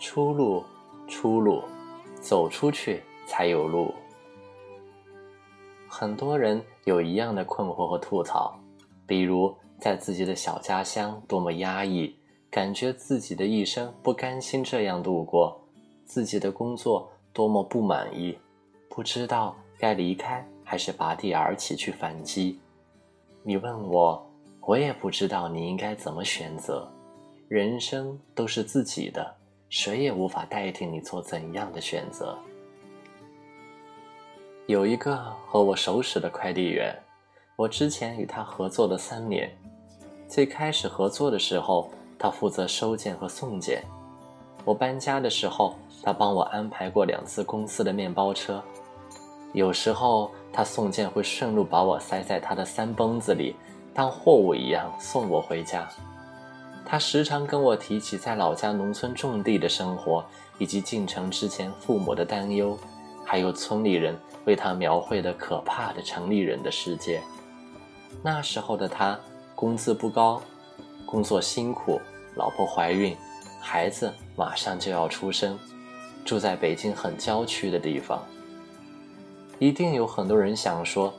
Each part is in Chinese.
出路，出路，走出去才有路。很多人有一样的困惑和吐槽，比如在自己的小家乡多么压抑，感觉自己的一生不甘心这样度过，自己的工作多么不满意，不知道该离开还是拔地而起去反击。你问我，我也不知道你应该怎么选择。人生都是自己的，谁也无法代替你做怎样的选择。有一个和我熟识的快递员，我之前与他合作了三年。最开始合作的时候，他负责收件和送件。我搬家的时候，他帮我安排过两次公司的面包车。有时候他送件会顺路把我塞在他的三蹦子里，当货物一样送我回家。他时常跟我提起在老家农村种地的生活，以及进城之前父母的担忧，还有村里人。为他描绘的可怕的城里人的世界。那时候的他，工资不高，工作辛苦，老婆怀孕，孩子马上就要出生，住在北京很郊区的地方。一定有很多人想说，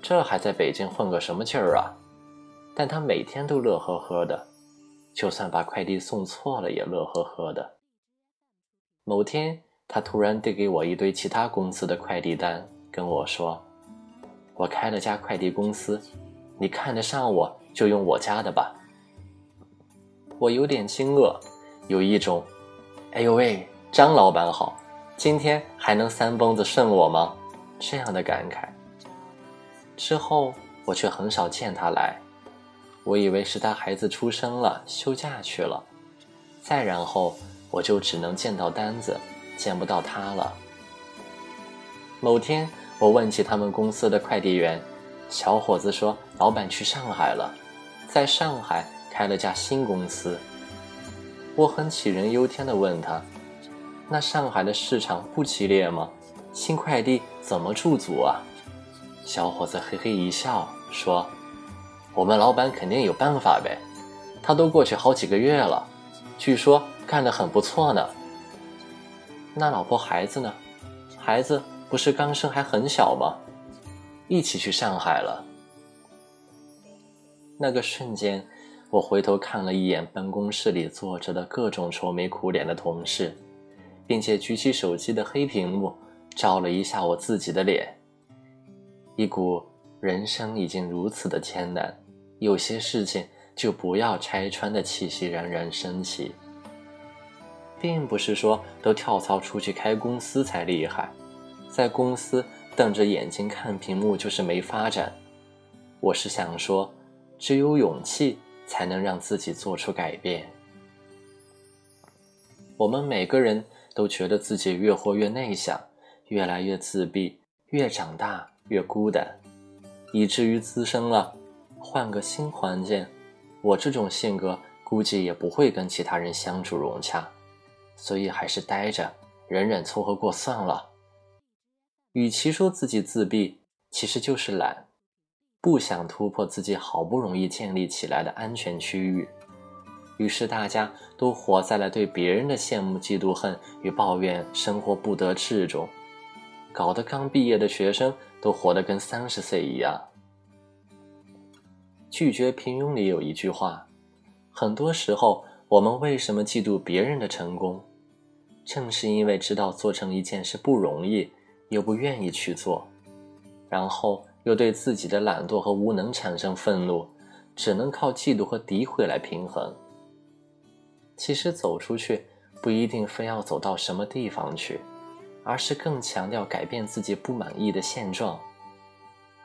这还在北京混个什么劲儿啊？但他每天都乐呵呵的，就算把快递送错了也乐呵呵的。某天。他突然递给我一堆其他公司的快递单，跟我说：“我开了家快递公司，你看得上我就用我家的吧。”我有点惊愕，有一种“哎呦喂，张老板好，今天还能三蹦子顺我吗？”这样的感慨。之后我却很少见他来，我以为是他孩子出生了，休假去了。再然后我就只能见到单子。见不到他了。某天，我问起他们公司的快递员，小伙子说：“老板去上海了，在上海开了家新公司。”我很杞人忧天地问他：“那上海的市场不激烈吗？新快递怎么驻足啊？”小伙子嘿嘿一笑说：“我们老板肯定有办法呗，他都过去好几个月了，据说干得很不错呢。”那老婆孩子呢？孩子不是刚生还很小吗？一起去上海了。那个瞬间，我回头看了一眼办公室里坐着的各种愁眉苦脸的同事，并且举起手机的黑屏幕照了一下我自己的脸。一股人生已经如此的艰难，有些事情就不要拆穿的气息冉冉升起。并不是说都跳槽出去开公司才厉害，在公司瞪着眼睛看屏幕就是没发展。我是想说，只有勇气才能让自己做出改变。我们每个人都觉得自己越活越内向，越来越自闭，越长大越孤单，以至于滋生了换个新环境，我这种性格估计也不会跟其他人相处融洽。所以还是待着，忍忍凑合过算了。与其说自己自闭，其实就是懒，不想突破自己好不容易建立起来的安全区域。于是大家都活在了对别人的羡慕、嫉妒、恨与抱怨生活不得志中，搞得刚毕业的学生都活得跟三十岁一样。拒绝平庸里有一句话：很多时候，我们为什么嫉妒别人的成功？正是因为知道做成一件事不容易，又不愿意去做，然后又对自己的懒惰和无能产生愤怒，只能靠嫉妒和诋毁来平衡。其实走出去不一定非要走到什么地方去，而是更强调改变自己不满意的现状。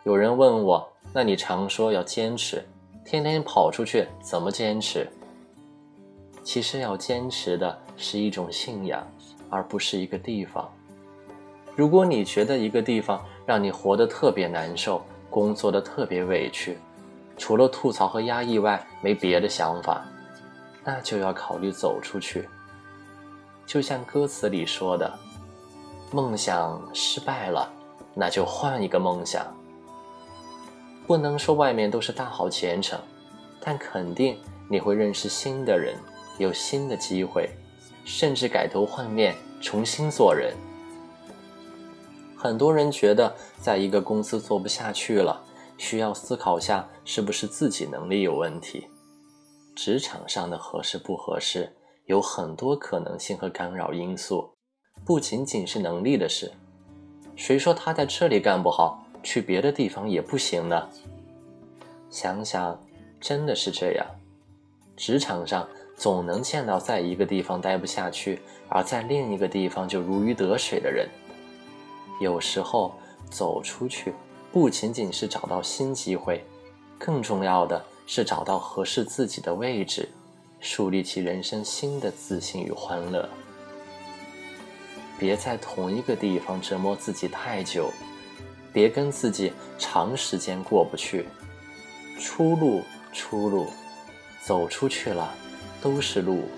有人问我：“那你常说要坚持，天天跑出去怎么坚持？”其实要坚持的是一种信仰，而不是一个地方。如果你觉得一个地方让你活得特别难受，工作的特别委屈，除了吐槽和压抑外没别的想法，那就要考虑走出去。就像歌词里说的：“梦想失败了，那就换一个梦想。”不能说外面都是大好前程，但肯定你会认识新的人。有新的机会，甚至改头换面，重新做人。很多人觉得在一个公司做不下去了，需要思考下是不是自己能力有问题。职场上的合适不合适，有很多可能性和干扰因素，不仅仅是能力的事。谁说他在这里干不好，去别的地方也不行呢？想想，真的是这样。职场上总能见到在一个地方待不下去，而在另一个地方就如鱼得水的人。有时候走出去，不仅仅是找到新机会，更重要的是找到合适自己的位置，树立起人生新的自信与欢乐。别在同一个地方折磨自己太久，别跟自己长时间过不去。出路，出路，走出去了，都是路。